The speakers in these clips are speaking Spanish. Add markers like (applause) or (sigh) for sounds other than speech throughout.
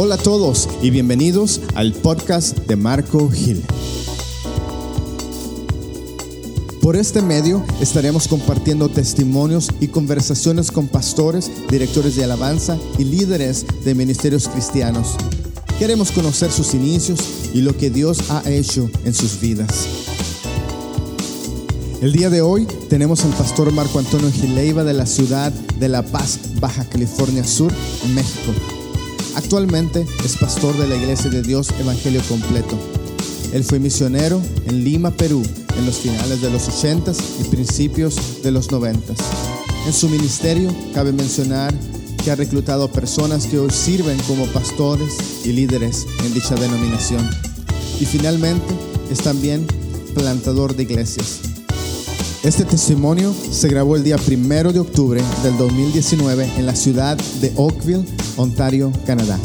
Hola a todos y bienvenidos al podcast de Marco Gil. Por este medio estaremos compartiendo testimonios y conversaciones con pastores, directores de alabanza y líderes de ministerios cristianos. Queremos conocer sus inicios y lo que Dios ha hecho en sus vidas. El día de hoy tenemos al pastor Marco Antonio Gileiva de la ciudad de La Paz, Baja California Sur, México. Actualmente es pastor de la Iglesia de Dios Evangelio Completo. Él fue misionero en Lima, Perú, en los finales de los 80s y principios de los 90s. En su ministerio cabe mencionar que ha reclutado personas que hoy sirven como pastores y líderes en dicha denominación. Y finalmente es también plantador de iglesias. Este testimonio se grabó el día 1 de octubre del 2019 en la ciudad de Oakville, Ontario, Canadá.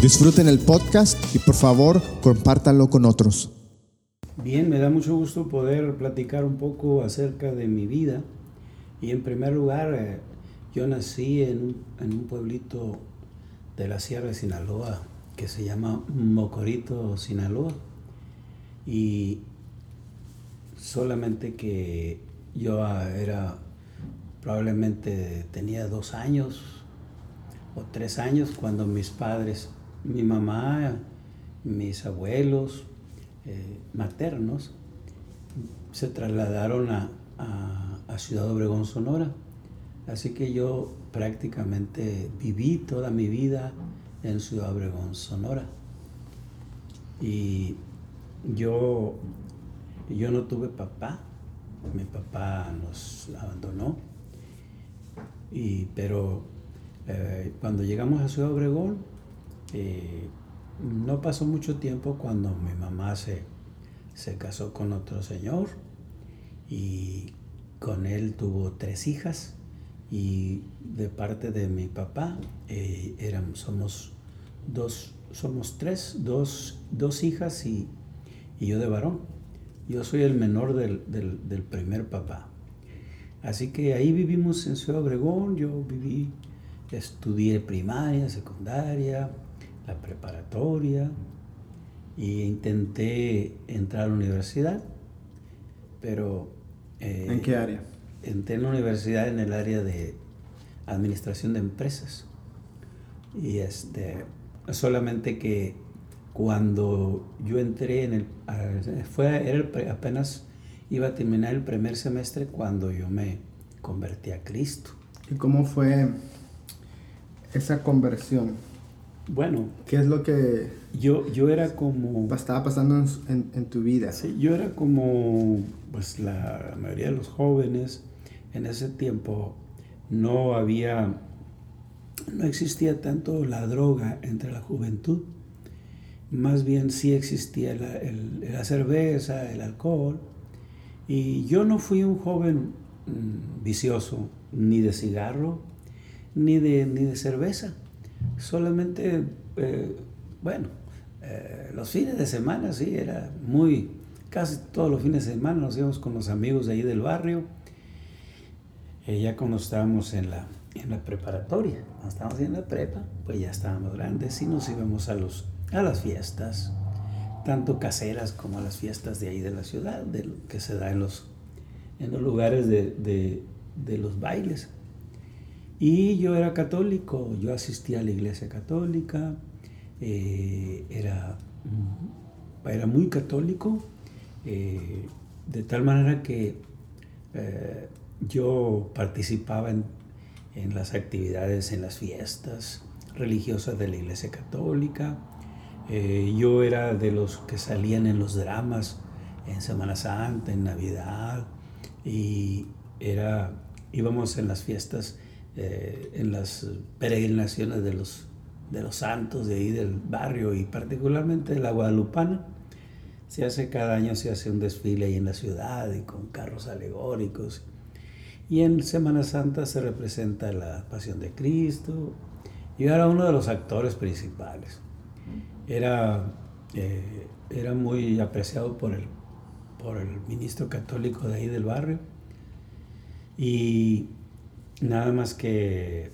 Disfruten el podcast y por favor compártanlo con otros. Bien, me da mucho gusto poder platicar un poco acerca de mi vida. Y en primer lugar, eh, yo nací en un, en un pueblito de la Sierra de Sinaloa que se llama Mocorito, Sinaloa. Y solamente que yo ah, era, probablemente tenía dos años o tres años cuando mis padres, mi mamá, mis abuelos eh, maternos, se trasladaron a, a Ciudad Obregón, Sonora. Así que yo prácticamente viví toda mi vida en Ciudad Obregón, Sonora. Y yo yo no tuve papá, mi papá nos abandonó, y, pero eh, cuando llegamos a Ciudad Obregón, eh, no pasó mucho tiempo cuando mi mamá se, se casó con otro señor y con él tuvo tres hijas. Y de parte de mi papá eh, somos dos, somos tres, dos, dos hijas y, y yo de varón. Yo soy el menor del, del, primer papá. Así que ahí vivimos en Ciudad Obregón, yo viví, estudié primaria, secundaria, la preparatoria e intenté entrar a la universidad, pero... Eh, ¿En qué área? Entré en la universidad en el área de administración de empresas. Y este, solamente que cuando yo entré en el, fue, era apenas iba a terminar el primer semestre cuando yo me convertí a Cristo. ¿Y cómo fue esa conversión? Bueno. ¿Qué es lo que... Yo, yo era como... Estaba pasando en, en, tu vida. Sí, yo era como, pues la mayoría de los jóvenes en ese tiempo no había, no existía tanto la droga entre la juventud más bien sí existía la, cerveza, el alcohol. Y yo no fui un joven mm, vicioso, ni de cigarro, ni de, ni de cerveza. Solamente, eh, bueno, eh, los fines de semana, sí, era muy, casi todos los fines de semana nos íbamos con los amigos de ahí del barrio. Eh, ya cuando estábamos en la, en la preparatoria, cuando estábamos en la prepa, pues ya estábamos grandes y nos íbamos a los a las fiestas, tanto caseras como a las fiestas de ahí de la ciudad, de que se da en los, en los lugares de, los bailes. Y yo era católico, yo asistía a la iglesia católica, eh, era, era muy católico, eh, de tal manera que eh, yo participaba en, en, las actividades, en las fiestas religiosas de la iglesia católica, eh, yo era de los que salían en los dramas en Semana Santa, en Navidad, y era, íbamos en las fiestas, eh, en las peregrinaciones de los, de los santos de ahí del barrio y particularmente de la Guadalupana. Se hace cada año, se hace un desfile ahí en la ciudad y con carros alegóricos. Y en Semana Santa se representa la Pasión de Cristo. Yo era uno de los actores principales era, eh, era muy apreciado por el, por el ministro católico de ahí del barrio. Y nada más que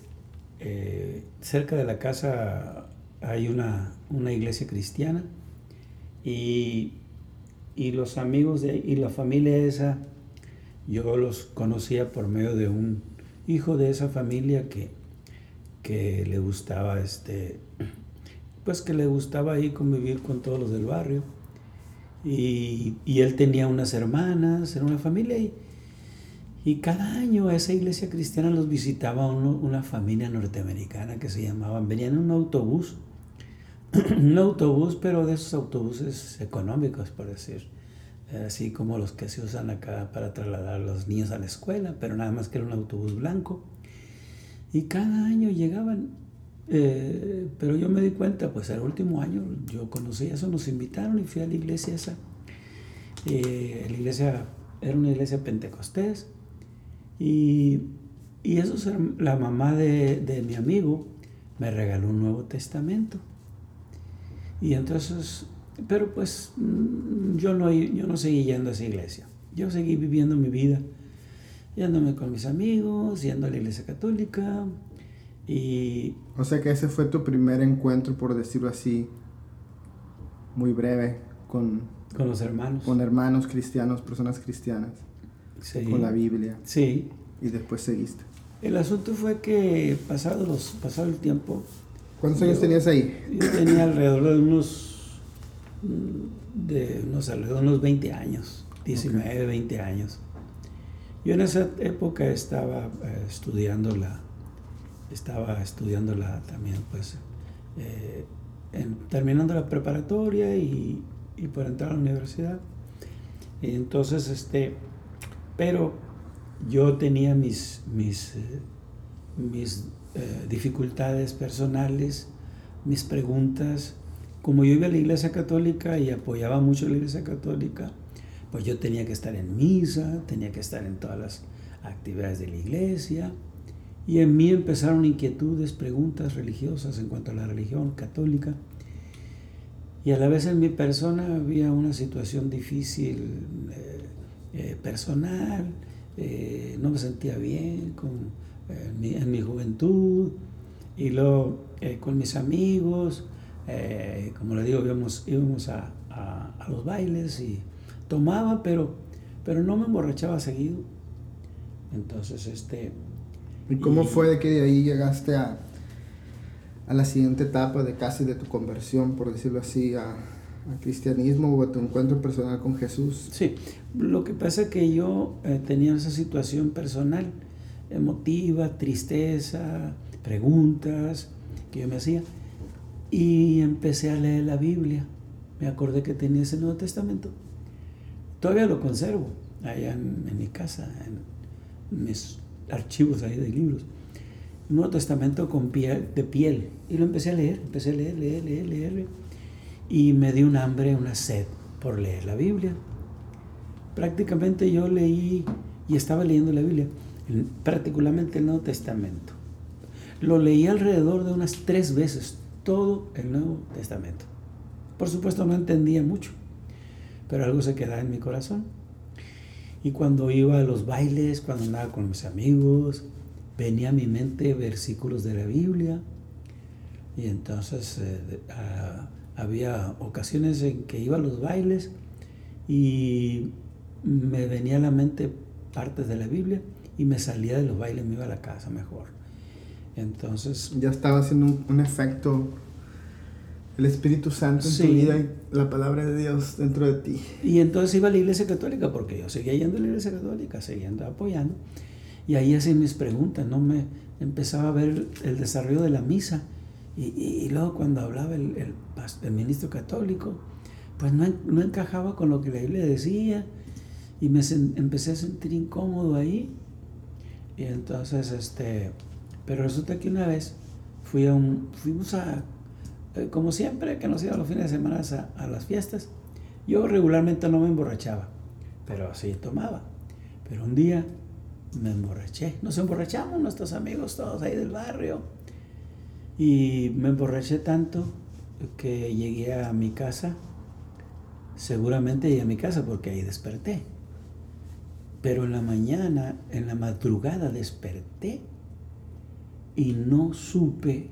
eh, cerca de la casa hay una, una iglesia cristiana y, y, los amigos de, y la familia esa, yo los conocía por medio de un hijo de esa familia que, que le gustaba este pues que le gustaba ahí convivir con todos los del barrio y, y él tenía unas hermanas, era una familia y, y cada año a esa iglesia cristiana los visitaba una familia norteamericana que se llamaban, venían en un autobús, (clears throat) un autobús, pero de esos autobuses económicos, por decir, así como los que se usan acá para trasladar a los niños a la escuela, pero nada más que era un autobús blanco. Y cada año llegaban, eh, pero yo me di cuenta, pues el último año yo conocí eso, nos invitaron y fui a la iglesia esa. Eh, la iglesia era una iglesia pentecostés y, y eso la mamá de, de, mi amigo me regaló un Nuevo Testamento. Y entonces, pero pues mm, yo no, yo no seguí yendo a esa iglesia. Yo seguí viviendo mi vida, yéndome con mis amigos, yendo a la iglesia católica. Y, o sea que ese fue tu primer encuentro, por decirlo así, muy breve, con, con los hermanos. Con hermanos cristianos, personas cristianas con la Biblia. Sí. Y después seguiste. El asunto fue que pasado, los, pasado el tiempo... ¿Cuántos años tenías ahí? Yo tenía alrededor de unos, de unos, alrededor de unos 20 años, 19, 20 años. Yo en esa época estaba eh, estudiando la, estaba estudiando la también, pues, eh, terminando la preparatoria y, y por entrar a la universidad. Y entonces, este, pero yo tenía mis, mis, eh, mis eh, dificultades personales, mis preguntas. Como yo iba a la iglesia católica y apoyaba mucho a la iglesia católica, pues yo tenía que estar en misa, tenía que estar en todas las actividades de la iglesia. Y en mí empezaron inquietudes, preguntas religiosas en cuanto a la religión católica. Y a la vez en mi persona había una situación difícil eh, eh, personal, eh, no me sentía bien con, en, mi, juventud y luego con mis amigos, como le digo, íbamos, íbamos a, a, los bailes y tomaba, pero, pero no me emborrachaba seguido. Entonces, este... ¿Y cómo fue de que de ahí llegaste a, a la siguiente etapa de casi de tu conversión, por decirlo así, a, cristianismo o a tu encuentro personal con Jesús. Sí, lo que pasa es que yo eh, tenía esa situación personal, emotiva, tristeza, preguntas que yo me hacía y empecé a leer la Biblia. Me acordé que tenía ese Nuevo Testamento. Todavía lo conservo allá en, mi casa, en mis archivos ahí de libros. Nuevo Testamento con piel, de piel. Y lo empecé a leer, empecé a leer, leer, leer, leer y me dio un hambre, una sed por leer la Biblia. Prácticamente yo leí y estaba leyendo la Biblia, particularmente el Nuevo Testamento. Lo leí alrededor de unas tres veces, todo el Nuevo Testamento. Por supuesto no entendía mucho, pero algo se quedaba en mi corazón. Y cuando iba a los bailes, cuando andaba con mis amigos, venía a mi mente versículos de la Biblia. Y entonces eh, había ocasiones en que iba a los bailes y me venía a la mente partes de la Biblia y me salía de los bailes, me iba a la casa mejor. Entonces... Ya estaba haciendo un, efecto el Espíritu Santo en tu vida y la palabra de Dios dentro de ti. Y entonces iba a la iglesia católica porque yo seguía yendo a la iglesia católica, seguía apoyando. Y ahí hacía mis preguntas, no me empezaba a ver el desarrollo de la misa y, luego cuando hablaba el, el, ministro católico, pues no, no, encajaba con lo que la Biblia decía y me empecé a sentir incómodo ahí. Y entonces, este, pero resulta que una vez fui a un, fuimos a, eh, como siempre, que nos íbamos los fines de semana a, a las fiestas, yo regularmente no me emborrachaba, pero sí tomaba. Pero un día me emborraché. Nos emborrachamos nuestros amigos todos ahí del barrio y me emborraché tanto que llegué a mi casa, seguramente llegué a mi casa porque ahí desperté. Pero en la mañana, en la madrugada desperté y no supe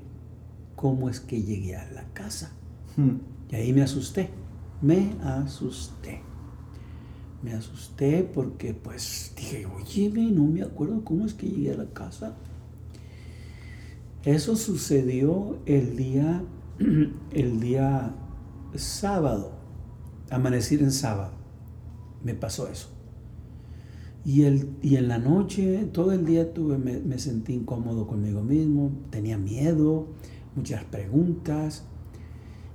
cómo es que llegué a la casa. Hmm. Y ahí me asusté, me asusté. Me asusté porque pues dije, oye, no me acuerdo cómo es que llegué a la casa. Eso sucedió el día, (clears throat) el día sábado, amanecer en sábado. Me pasó eso. Y, el, y en la noche, todo el día tuve, me, me sentí incómodo conmigo mismo, tenía miedo, muchas preguntas.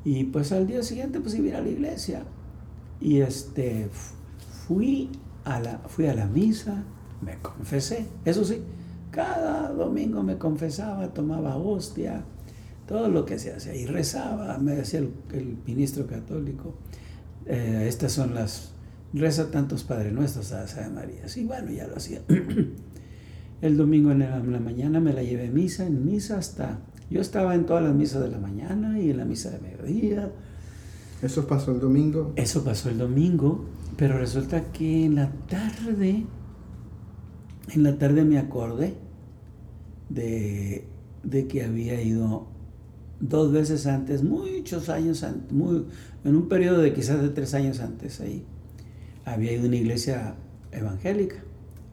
Y pues al día siguiente pues iba a ir a la iglesia. Y este, fui a la, fui a la misa, me confesé. Eso sí, cada domingo me confesaba, tomaba hostia, todo lo que se hacía. Y rezaba, me decía el, ministro católico, eh, estas son las, reza tantos Padres Nuestros a San María. Sí, bueno, ya lo hacía. (clears throat) el domingo en la, en la mañana me la llevé a misa, en misa hasta yo estaba en todas las misas de la mañana y en la misa de mediodía. ¿Eso pasó el domingo? Eso pasó el domingo, pero resulta que en la tarde, en la tarde me acordé de, que había ido dos veces antes, muchos años antes, muy, en un periodo de quizás de tres años antes ahí, había ido a una iglesia evangélica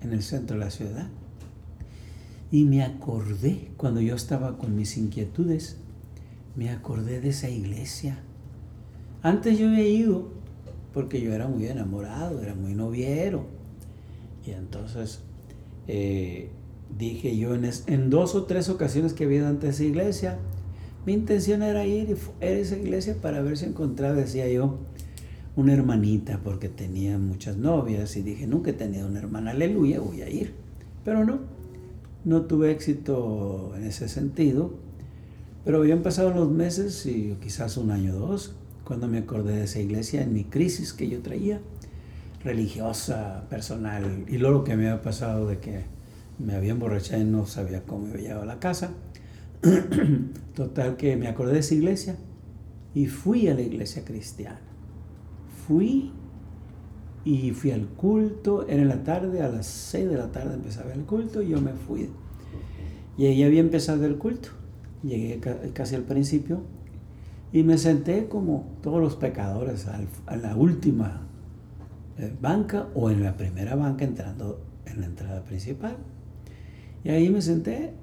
en el centro de la ciudad. Y me acordé, cuando yo estaba con mis inquietudes, me acordé de esa iglesia. Antes yo había ido porque yo era muy enamorado, era muy noviero. Y entonces eh, dije yo en, dos o tres ocasiones que había ido ante esa iglesia, mi intención era ir a esa iglesia para ver si encontraba, decía yo, una hermanita, porque tenía muchas novias y dije, nunca he tenido una hermana, aleluya, voy a ir. Pero no, no tuve éxito en ese sentido, pero habían pasado los meses y quizás un año o dos cuando me acordé de esa iglesia en mi crisis que yo traía, religiosa, personal, y luego que me había pasado de que me había emborrachado y no sabía cómo iba llegado a la casa. (clears throat) Total que me acordé de esa iglesia y fui a la iglesia cristiana. Fui y fui al culto, era en la tarde, a las 6 de la tarde empezaba el culto y yo me fui. Y ahí había empezado el culto, llegué casi al principio y me senté como todos los pecadores a la última eh, banca o en la primera banca entrando en la entrada principal. Y ahí me senté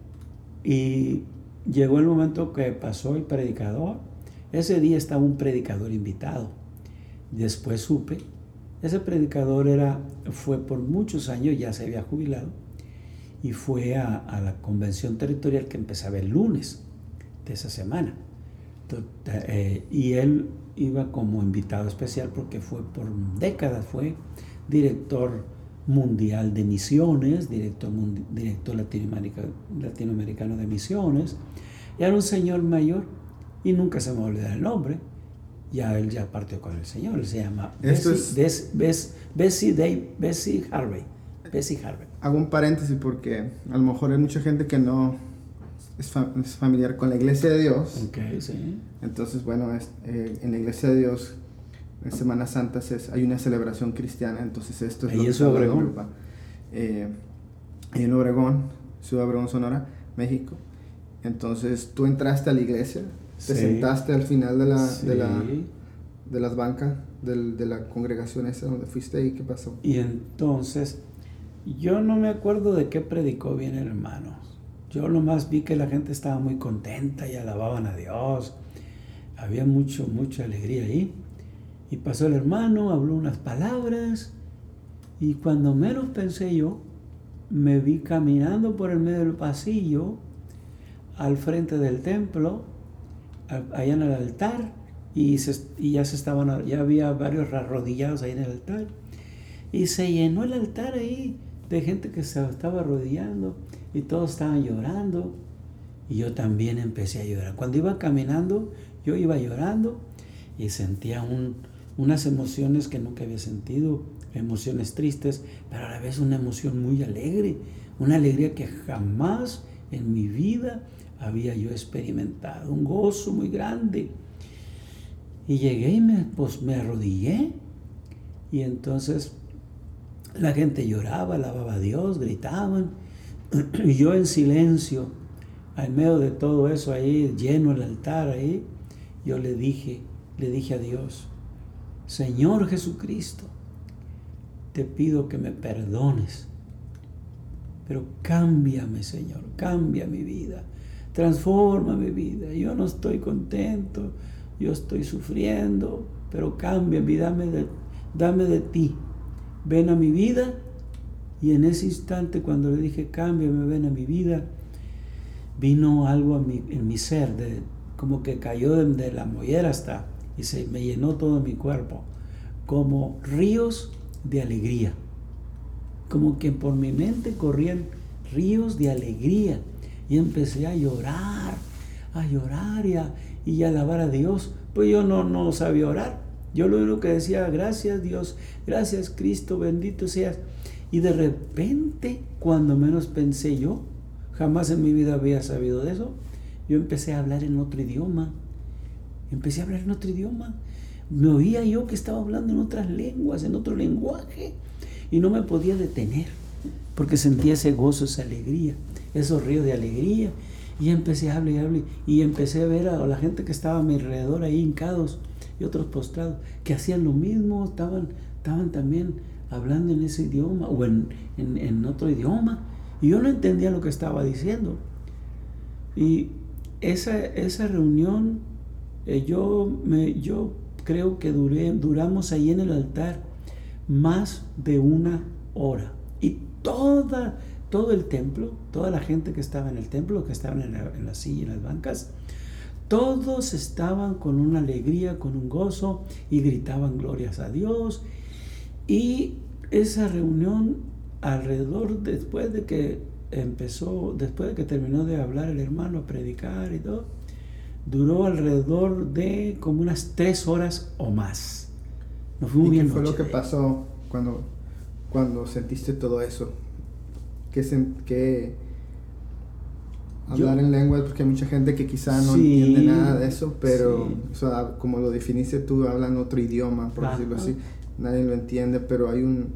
y llegó el momento que pasó el predicador. Ese día estaba un predicador invitado. Después supe ese predicador era, fue por muchos años, ya se había jubilado, y fue a, la convención territorial que empezaba el lunes de esa semana. Eh, y él iba como invitado especial porque fue por décadas, fue director mundial de misiones, director, director latinoamericano, de misiones, y era un señor mayor, y nunca se me olvidó el nombre, ya él ya partió con el Señor. Él se llama Bessie, Day, Bessie Harvey. Bessie Harvey. Hago un paréntesis porque a lo mejor hay mucha gente que no es, familiar con la Iglesia de Dios. Okay, sí. Entonces, bueno, eh, en la Iglesia de Dios, en Semana Santa hay una celebración cristiana. Entonces, esto es Ahí es Obregón. Eh, en Obregón, Ciudad Obregón, Sonora, México. Entonces, tú entraste a la iglesia te sentaste al final de la, de la de las bancas de la congregación esa donde fuiste y qué pasó. Y entonces, yo no me acuerdo de qué predicó bien el hermano. Yo nomás vi que la gente estaba muy contenta y alababan a Dios. Había mucho, mucha alegría ahí. Y pasó el hermano, habló unas palabras. Y cuando menos pensé yo, me vi caminando por el medio del pasillo al frente del templo allá en el altar y, ya se estaban, ya había varios arrodillados ahí en el altar y se llenó el altar ahí de gente que se estaba arrodillando y todos estaban llorando y yo también empecé a llorar. Cuando iba caminando yo iba llorando y sentía unas emociones que nunca había sentido, emociones tristes, pero a la vez una emoción muy alegre, una alegría que jamás en mi vida había yo experimentado, un gozo muy grande. Y llegué y me, pues, me arrodillé. Y entonces la gente lloraba, alababa a Dios, gritaban. (clears throat) Y yo en silencio, en medio de todo eso ahí, lleno el altar ahí, yo le dije, le dije a Dios, Señor Jesucristo, te pido que me perdones, pero cámbiame, Señor, cambia mi vida, transforma mi vida. Yo no estoy contento, yo estoy sufriendo, pero cámbiame, dame de, dame de ti. Ven a mi vida. Y en ese instante, cuando le dije, cámbiame, ven a mi vida, vino algo en mi ser, de, como que cayó de, la mollera hasta y se me llenó todo mi cuerpo, como ríos de alegría. Como que por mi mente corrían ríos de alegría. Y empecé a llorar, a llorar y a, y alabar a Dios. Pues yo no, no sabía orar. Yo lo único que decía, gracias Dios, gracias Cristo, bendito seas. Y de repente, cuando menos pensé yo, jamás en mi vida había sabido de eso, yo empecé a hablar en otro idioma. Empecé a hablar en otro idioma. Me oía yo que estaba hablando en otras lenguas, en otro lenguaje. Y no me podía detener, porque sentía ese gozo, esa alegría, esos ríos de alegría. Y empecé a hablar y hablar. Y empecé a ver a la gente que estaba a mi alrededor ahí hincados y otros postrados, que hacían lo mismo, estaban, estaban también hablando en ese idioma o en, en otro idioma. Y yo no entendía lo que estaba diciendo. Y esa, esa reunión, eh, yo, me, yo creo que duré, duramos ahí en el altar más de una hora. Y toda, todo el templo, toda la gente que estaba en el templo, que estaban en la, en la silla, en las bancas, todos estaban con una alegría, con un gozo y gritaban glorias a Dios. Y esa reunión alrededor, después de que empezó, después de que terminó de hablar el hermano, a predicar y todo, duró alrededor de como unas tres horas o más. Nos fuimos ¿Y qué fue lo que pasó cuando, cuando sentiste todo eso? ¿Qué, qué hablar en lenguas? Porque hay mucha gente que quizá no entiende nada de eso, pero como lo definiste tú, hablan otro idioma, por decirlo así. Nadie lo entiende, pero hay un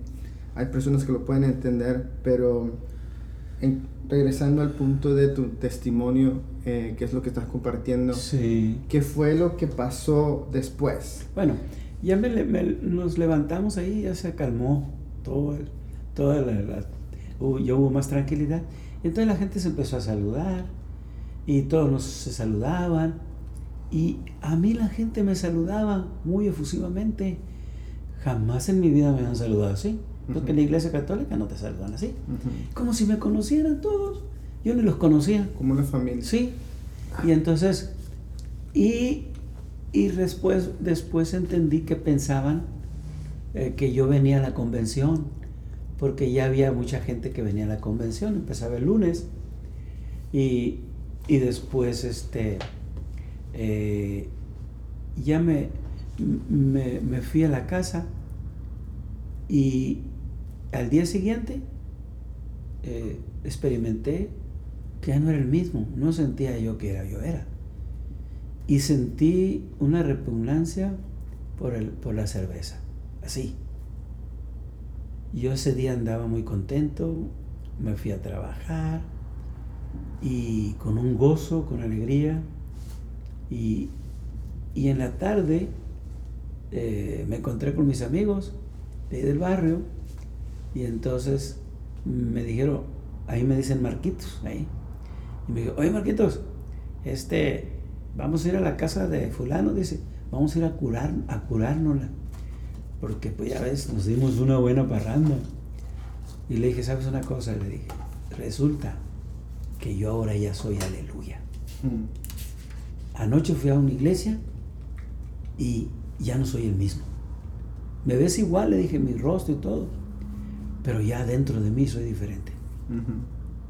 hay personas que lo pueden entender, pero regresando al punto de tu testimonio, eh, que es lo que estás compartiendo, sí. ¿qué fue lo que pasó después? Bueno, ya nos levantamos ahí, ya se calmó todo, toda la, ya hubo más tranquilidad. Entonces la gente se empezó a saludar y todos nos se saludaban y a mí la gente me saludaba muy efusivamente. Jamás en mi vida me han saludado así. Porque en la iglesia católica no te saludan así. Como si me conocieran todos. Yo ni los conocía. Como una familia. Sí. Y entonces, y, y después, después entendí que pensaban eh, que yo venía a la convención, porque ya había mucha gente que venía a la convención, empezaba el lunes, y, y después este, eh, ya me, me, fui a la casa y, al día siguiente eh, experimenté que ya no era el mismo, no sentía yo que era yo era. Y sentí una repugnancia por, el, por la cerveza, así. Yo ese día andaba muy contento, me fui a trabajar y con un gozo, con alegría. Y, en la tarde eh, me encontré con mis amigos de del barrio y entonces me dijeron, ahí me dicen Marquitos, ahí. Y me dijo, oye Marquitos, este, vamos a ir a la casa de fulano, dice, vamos a ir a curar, a curárnosla. Porque pues ya ves, nos dimos una buena parranda. Y le dije, ¿sabes una cosa? Le dije, resulta que yo ahora ya soy aleluya. Mm. Anoche fui a una iglesia y ya no soy el mismo. Me ves igual, le dije, mi rostro y todo pero ya dentro de mí soy diferente.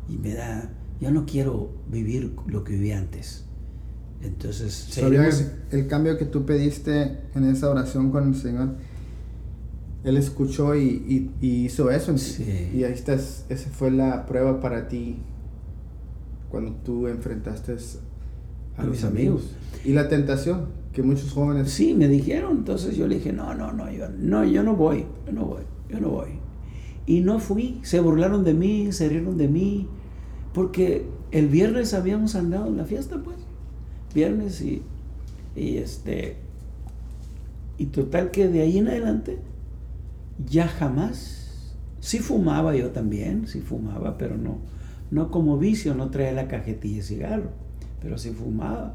Y me da, ya no quiero vivir lo que viví antes. Entonces, el cambio que tú pediste en esa oración con el Señor, Él escuchó y, hizo eso. Y ahí estás, esa fue la prueba para ti cuando tú enfrentaste a, los amigos. Y la tentación, que muchos jóvenes... Sí, me dijeron, entonces yo le dije, no, no, no, yo no, yo no voy, yo no voy, yo no voy. Y no fui, se burlaron de mí, se rieron de mí, porque el viernes habíamos andado en la fiesta, pues. Viernes y, y este. Y total que de ahí en adelante ya jamás. Sí fumaba yo también, sí fumaba, pero no, no como vicio, no traía la cajetilla de cigarro, pero sí fumaba.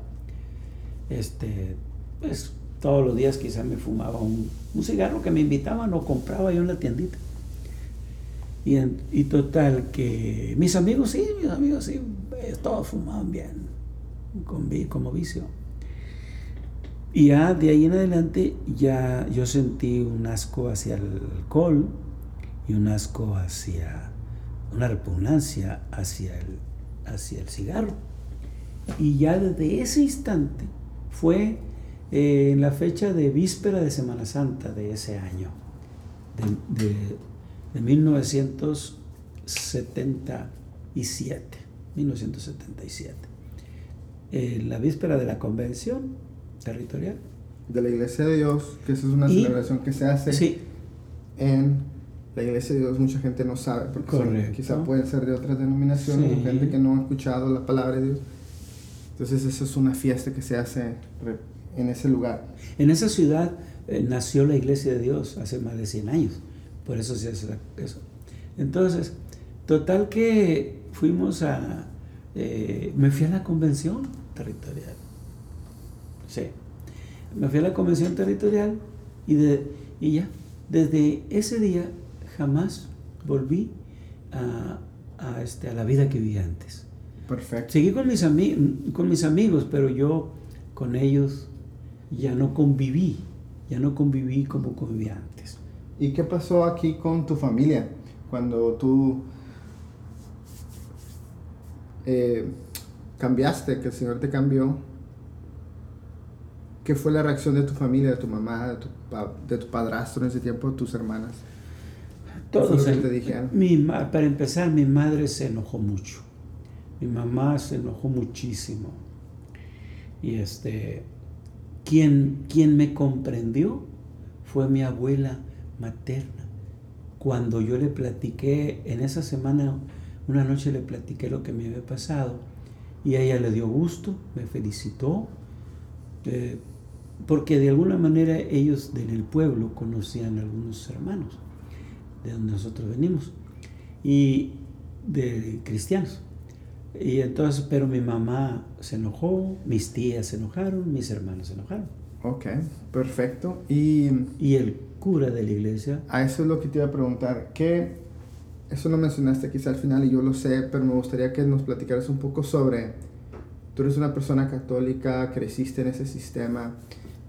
Este, pues todos los días quizás me fumaba un, cigarro que me invitaban o compraba yo en la tiendita. Y, y total que mis amigos sí, mis amigos sí, eh, todos fumaban bien, como vicio. Y ya de ahí en adelante ya yo sentí un asco hacia el alcohol y un asco hacia, una repugnancia hacia el, hacia el cigarro. Y ya desde ese instante fue eh, en la fecha de víspera de Semana Santa de ese año, de, de 1977. 1977. En la víspera de la convención territorial. De la Iglesia de Dios, que esa es una celebración que se hace sí. en la Iglesia de Dios. Mucha gente no sabe, porque quizá pueden ser de otras denominaciones, gente que no ha escuchado la palabra de Dios. Entonces, esa es una fiesta que se hace en ese lugar. En esa ciudad eh, nació la Iglesia de Dios hace más de 100 años. Por eso se hace eso. Entonces, total que fuimos a... Eh, me fui a la convención territorial. Sí. Me fui a la convención territorial y, de, y ya. Desde ese día jamás volví a, a, este, a la vida que vivía antes. Perfecto. Seguí con mis, con mis amigos, pero yo con ellos ya no conviví, ya no conviví como convivía antes. ¿Y qué pasó aquí con tu familia cuando tú eh, cambiaste, que el Señor te cambió? ¿Qué fue la reacción de tu familia, de tu mamá, de tu, de tu padrastro en ese tiempo, de tus hermanas? Todos. te dijeron? Mi, para empezar, mi madre se enojó mucho. Mi mamá se enojó muchísimo. Y este, quien, quien me comprendió fue mi abuela materna. Cuando yo le platiqué, en esa semana, una noche le platiqué lo que me había pasado y a ella le dio gusto, me felicitó, eh, porque de alguna manera ellos en el pueblo conocían a algunos hermanos de donde nosotros venimos y de cristianos. Y entonces, pero mi mamá se enojó, mis tías se enojaron, mis hermanos se enojaron. Ok, perfecto. Y, y el cura de la iglesia. A eso es lo que te iba a preguntar. ¿Qué, eso lo mencionaste quizá al final y yo lo sé, pero me gustaría que nos platicaras un poco sobre, tú eres una persona católica, creciste en ese sistema,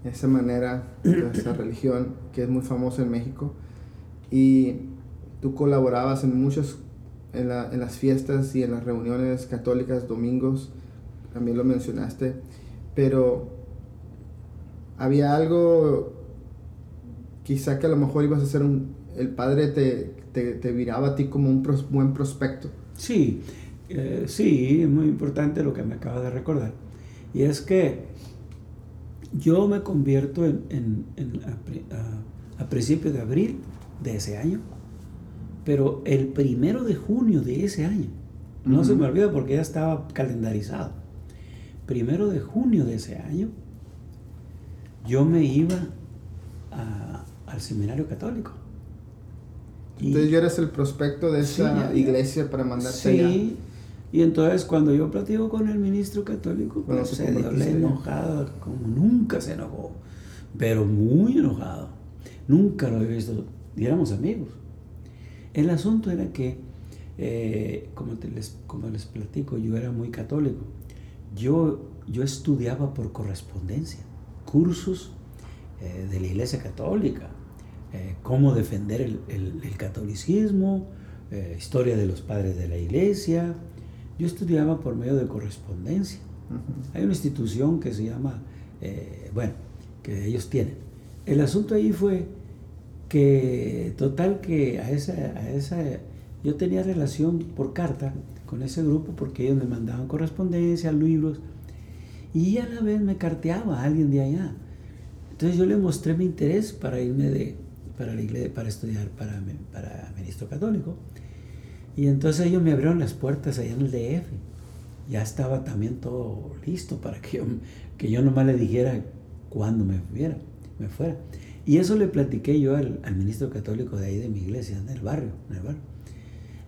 esa manera, (clears throat) esa religión que es muy famosa en México, y tú colaborabas en muchas, en, la, en las fiestas y en las reuniones católicas, domingos, también lo mencionaste, pero había algo, quizá que a lo mejor ibas a ser un, el padre te, te, te viraba a ti como un buen prospecto. Sí, eh, sí, es muy importante lo que me acaba de recordar. Y es que yo me convierto en, en, a, a, principios de abril de ese año, pero el primero de junio de ese año, no se me olvida porque ya estaba calendarizado, primero de junio de ese año, yo me iba al seminario católico. Entonces yo eres el prospecto de esa iglesia para mandarte sí, allá. Y entonces cuando yo platico con el ministro católico, pues se dio enojado, como nunca se enojó, pero muy enojado. Nunca lo había visto, y éramos amigos. El asunto era que, eh, como, les, como les platico, yo era muy católico. Yo, yo estudiaba por correspondencia cursos eh, de la Iglesia Católica, eh, cómo defender el, el, catolicismo, eh, historia de los padres de la Iglesia. Yo estudiaba por medio de correspondencia. Hay una institución que se llama, bueno, que ellos tienen. El asunto ahí fue que, total, que a esa, a esa, yo tenía relación por carta con ese grupo porque ellos me mandaban correspondencia, libros y a la vez me carteaba a alguien de allá. Entonces yo le mostré mi interés para irme de, para la iglesia, para estudiar para, para ministro católico. Y entonces ellos me abrieron las puertas allá en el DF. ya estaba también todo listo para que yo, que yo nomás le dijera cuándo me fuera, me fuera. Y eso le platiqué yo al, ministro católico de ahí de mi iglesia, en el barrio, en el barrio.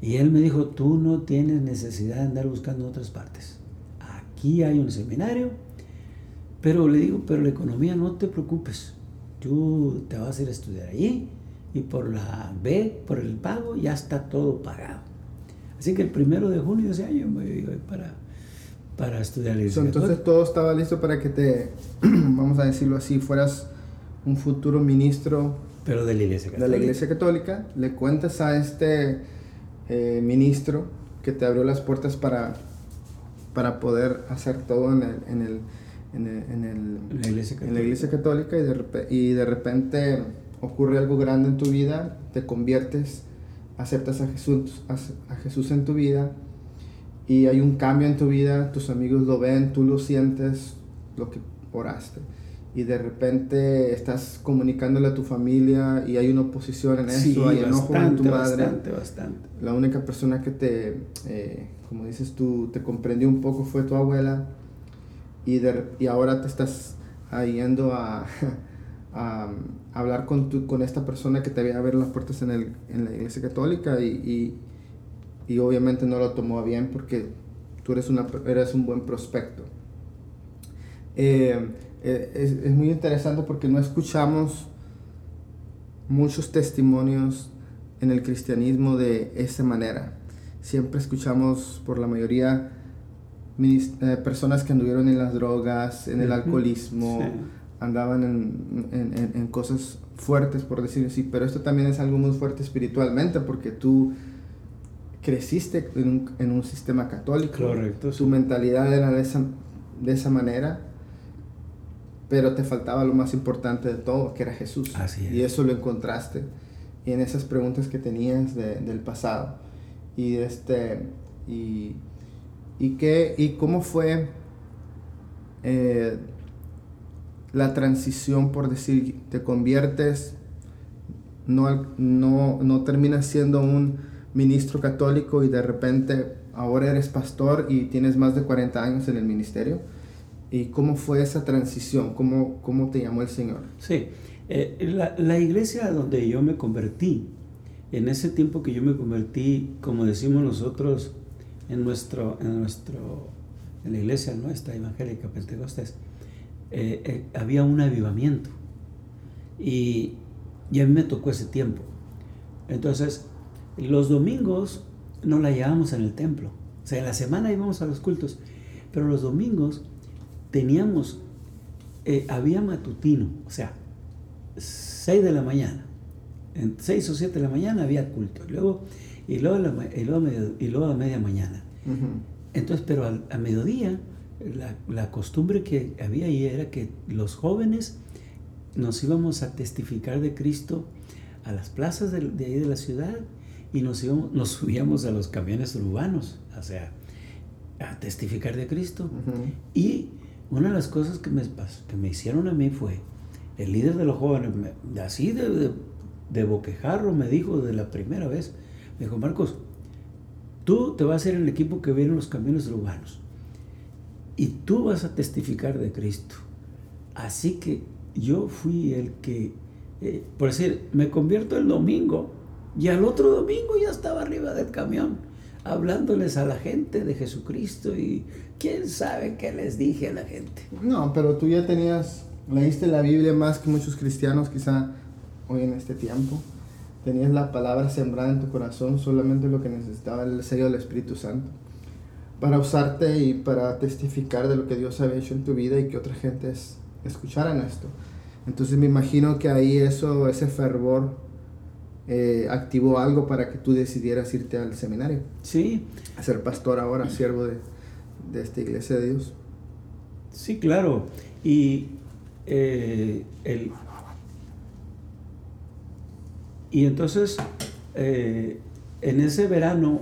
Y él me dijo, tú no tienes necesidad de andar buscando otras partes. Aquí hay un seminario, pero le digo, pero la economía no te preocupes. Tú te vas a ir a estudiar allí y por la B, por el pago, ya está todo pagado. Así que el primero de junio de ese año me voy para, para estudiar la Entonces todo estaba listo para que te, (clears throat) vamos a decirlo así, fueras un futuro ministro. Pero de la Iglesia Católica. De la Iglesia Católica. Le cuentas a este eh, ministro que te abrió las puertas para, para poder hacer todo en, el, en, el, en, el, en, el, la iglesia en, la iglesia Católica y de, y de repente ocurre algo grande en tu vida, te conviertes, aceptas a Jesús, a Jesús en tu vida y hay un cambio en tu vida, tus amigos lo ven, tú lo sientes, lo que oraste. Y de repente estás comunicándole a tu familia y hay una oposición en eso, hay enojo en tu madre. Bastante, bastante. La única persona que te, eh, como dices tú, te comprendió un poco fue tu abuela y, de, y ahora te estás yendo a, (laughs) a, hablar con, tu, con esta persona que te había abierto las puertas en, el, en la iglesia católica y, y, y, obviamente no lo tomó bien porque tú eres, una, eres un buen prospecto. Eh, eh, es, es, muy interesante porque no escuchamos muchos testimonios en el cristianismo de esa manera. Siempre escuchamos por la mayoría eh, personas que anduvieron en las drogas, en el alcoholismo andaban en, en, en, cosas fuertes, por decirlo así, pero esto también es algo muy fuerte espiritualmente porque tú creciste en un, en un sistema católico. Correcto. Tu mentalidad era de esa, de esa manera, pero te faltaba lo más importante de todo, que era Jesús. Así es. Y eso lo encontraste en esas preguntas que tenías de, del pasado. Y, este, y, y, qué, y cómo fue... Eh, la transición, por decir, te conviertes, no, no, no terminas siendo un ministro católico y de repente ahora eres pastor y tienes más de 40 años en el ministerio. ¿Y cómo fue esa transición? ¿Cómo, cómo te llamó el Señor? Sí, eh, la, la, iglesia donde yo me convertí, en ese tiempo que yo me convertí, como decimos nosotros en, nuestro, en, nuestro, en la iglesia nuestra evangélica Pentecostés, eh, eh, había un avivamiento. Y, y, a mí me tocó ese tiempo. Entonces, los domingos no la llevábamos en el templo. O sea, en la semana íbamos a los cultos. Pero los domingos teníamos, eh, había matutino, o sea, 6 de la mañana. En 6 o 7 de la mañana había culto. Y luego, y luego, y luego, y luego a media mañana. Entonces, pero a mediodía la, costumbre que había ahí era que los jóvenes nos íbamos a testificar de Cristo a las plazas de, ahí de la ciudad y nos, íbamos, nos subíamos a los camiones urbanos, o sea, a testificar de Cristo. Y una de las cosas que me, que me hicieron a mí fue, el líder de los jóvenes, así de, de, boquejarro, me dijo de la primera vez, me dijo, Marcos, tú te vas a ir en el equipo que viene los camiones urbanos y tú vas a testificar de Cristo. Así que yo fui el que, eh, por decir, me convierto el domingo y al otro domingo ya estaba arriba del camión hablándoles a la gente de Jesucristo y quién sabe qué les dije a la gente. No, pero tú ya tenías, leíste la Biblia más que muchos cristianos quizá hoy en este tiempo. Tenías la palabra sembrada en tu corazón, solamente lo que necesitaba el sello del Espíritu Santo para usarte y para testificar de lo que Dios había hecho en tu vida y que otra gente es, escucharan esto. Entonces me imagino que ahí eso, ese fervor eh, activó algo para que tú decidieras irte al seminario. Sí. A ser pastor ahora, siervo de, de esta iglesia de Dios. Sí, claro. Y eh, el, y entonces eh, en ese verano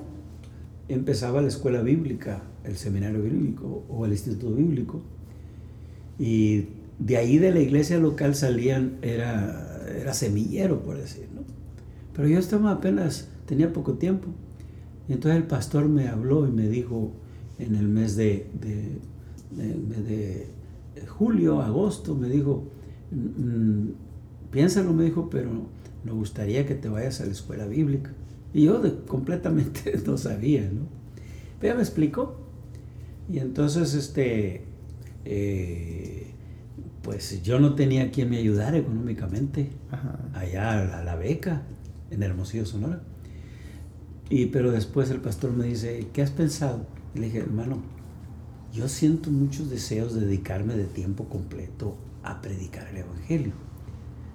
empezaba la escuela bíblica, el seminario bíblico o el instituto bíblico. Y de ahí de la iglesia local salían, era, era semillero, por decir, ¿no? Pero yo estaba apenas, tenía poco tiempo. Y entonces el pastor me habló y me dijo, en el mes de, de, julio, agosto, me dijo, mm, piénsalo, me dijo, pero me gustaría que te vayas a la escuela bíblica. Y yo de, completamente (laughs) no sabía, ¿no? Pero me explicó. Y entonces, este, eh, pues yo no tenía quien me ayudara económicamente allá a la, beca en Hermosillo, Sonora. Y, pero después el pastor me dice, ¿qué has pensado? Y le dije, hermano, yo siento muchos deseos de dedicarme de tiempo completo a predicar el Evangelio.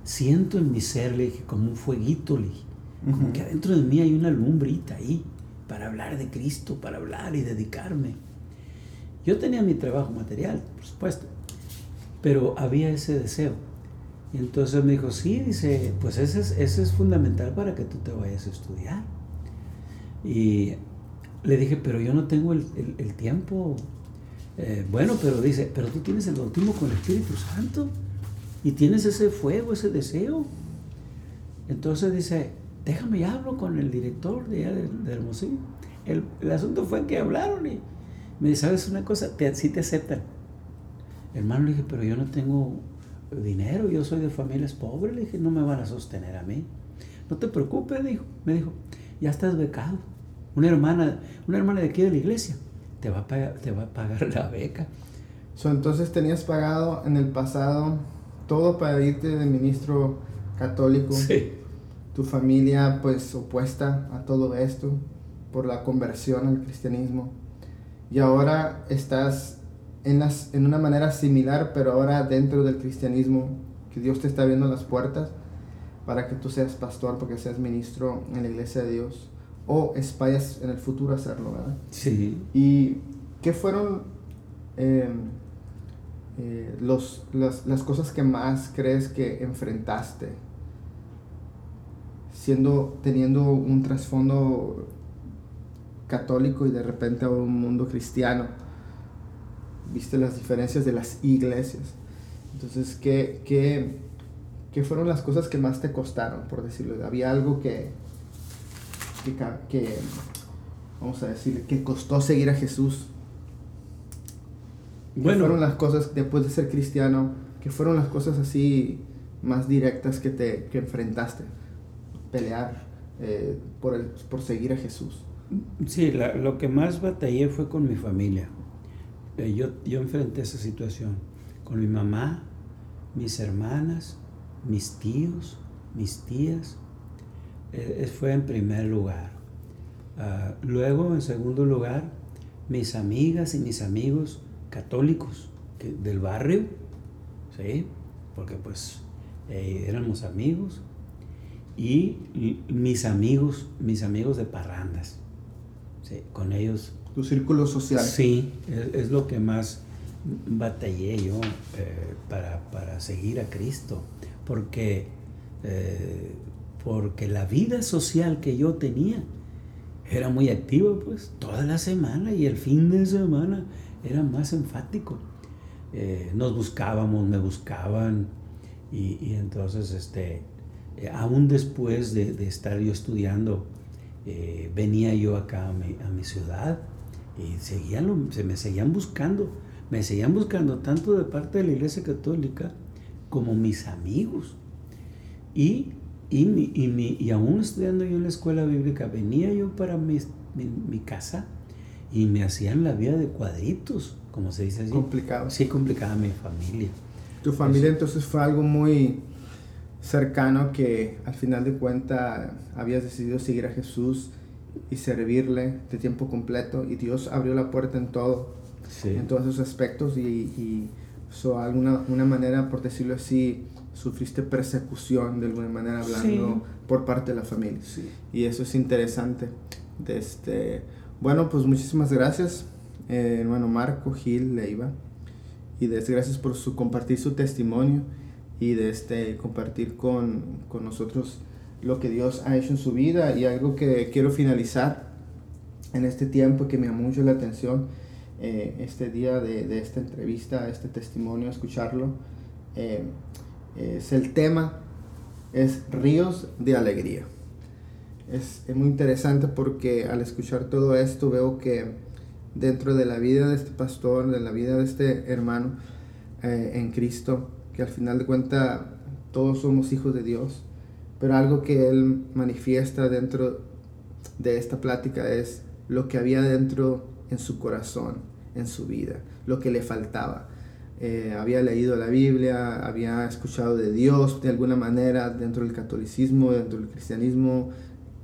Siento en mi ser, le dije, como un fueguito, le dije, como que adentro de mí hay una lumbrita ahí para hablar de Cristo, para hablar y dedicarme. Yo tenía mi trabajo material, por supuesto, pero había ese deseo. Y entonces me dijo, sí, dice, pues ese es, ese es fundamental para que tú te vayas a estudiar. Y le dije, pero yo no tengo el, tiempo. Eh, bueno, pero dice, pero tú tienes el bautismo con el Espíritu Santo y tienes ese fuego, ese deseo. Entonces dice, déjame y hablo con el director de, de, Hermosillo. El, asunto fue que hablaron y me dice, ¿sabes una cosa? Te, sí te aceptan. Hermano, le dije, pero yo no tengo dinero, yo soy de familias pobres. Le dije, no me van a sostener a mí. No te preocupes, dijo. Me dijo, ya estás becado. Una hermana, una hermana de aquí de la iglesia te va a pagar, te va a pagar la beca. entonces tenías pagado en el pasado todo para irte de ministro católico. Sí. Tu familia pues opuesta a todo esto por la conversión al cristianismo. Y ahora estás en, las, en una manera similar, pero ahora dentro del cristianismo, que Dios te está abriendo las puertas para que tú seas pastor, porque seas ministro en la iglesia de Dios o espallas en el futuro hacerlo, ¿verdad? Sí. ¿Y qué fueron em, eh, los, las, las, cosas que más crees que enfrentaste siendo, teniendo un trasfondo católico y de repente a un mundo cristiano? Viste las diferencias de las iglesias. Entonces, ¿qué, qué, qué fueron las cosas que más te costaron, por decirlo? ¿Había algo que, que, vamos a decir, que costó seguir a Jesús? Bueno, fueron las cosas después de ser cristiano? que fueron las cosas así más directas que te que enfrentaste? Pelear eh, por, el, por seguir a Jesús. Sí, lo que más batallé fue con mi familia. Eh, yo, yo enfrenté esa situación con mi mamá, mis hermanas, mis tíos, mis tías, eh, fue en primer lugar. Ah, luego, en segundo lugar, mis amigas y mis amigos católicos del barrio, ¿sí? porque pues éramos amigos, y, mis amigos, mis amigos de parrandas, ¿sí? con ellos. ¿Tu círculo social? Sí, es, lo que más batallé yo eh, para, para, seguir a Cristo, porque porque la vida social que yo tenía era muy activa, pues, toda la semana y el fin de semana era más enfático. Eh, nos buscábamos, me buscaban y, entonces, este, eh, aún después de, estar yo estudiando, eh, venía yo acá a mi, a mi ciudad y seguían, se me seguían buscando, me seguían buscando tanto de parte de la Iglesia Católica como mis amigos. Y y, y, y, aún estudiando yo en la escuela bíblica, venía yo para mi, mi, casa y me hacían la vida de cuadritos, como se dice así. Complicado. Sí, complicada mi familia. Tu familia entonces fue algo muy cercano que al final de cuentas habías decidido seguir a Jesús y servirle de tiempo completo y Dios abrió la puerta en todo, en todos esos aspectos y, y so, alguna una manera, por decirlo así, sufriste persecución de alguna manera hablando por parte de la familia. Y eso es interesante. De este, bueno, pues muchísimas gracias, eh, hermano Marco Gil Leiva. Y des, gracias por su, compartir su testimonio y de este, compartir con, con nosotros lo que Dios ha hecho en su vida. Y algo que quiero finalizar en este tiempo que me llamó mucho la atención, eh, este día de, de, esta entrevista, este testimonio, escucharlo. Eh, es el tema es ríos de alegría. Es, muy interesante porque al escuchar todo esto veo que dentro de la vida de este pastor, de la vida de este hermano eh, en Cristo, que al final de cuentas todos somos hijos de Dios, pero algo que él manifiesta dentro de esta plática es lo que había dentro en su corazón, en su vida, lo que le faltaba. Eh, había leído la Biblia, había escuchado de Dios de alguna manera dentro del catolicismo, dentro del cristianismo,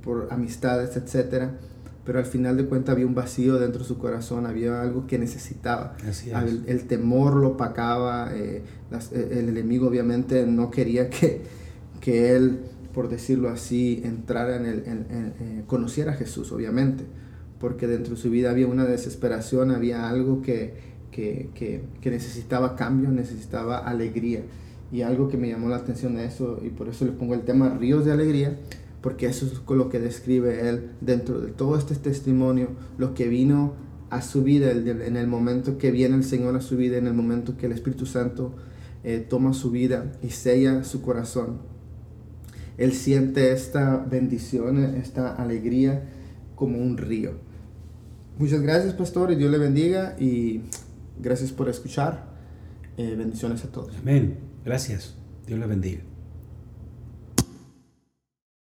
por amistades, etc. Pero al final de cuentas había un vacío dentro de su corazón, había algo que necesitaba. El, temor lo pacaba, eh, eh, el enemigo obviamente no quería que, que él, por decirlo así, entrara en el, en, conociera a Jesús, obviamente, porque dentro de su vida había una desesperación, había algo que, que, que, necesitaba cambio, necesitaba alegría. Y algo que me llamó la atención de eso, y por eso le pongo el tema ríos de alegría, porque eso es lo que describe él dentro de todo este testimonio, lo que vino a su vida, en el momento que viene el Señor a su vida, en el momento que el Espíritu Santo eh, toma su vida y sella su corazón. Él siente esta bendición, esta alegría como un río. Muchas gracias, pastor, y Dios le bendiga. Y Gracias por escuchar. Eh, bendiciones a todos. Amén. Gracias. Dios le bendiga.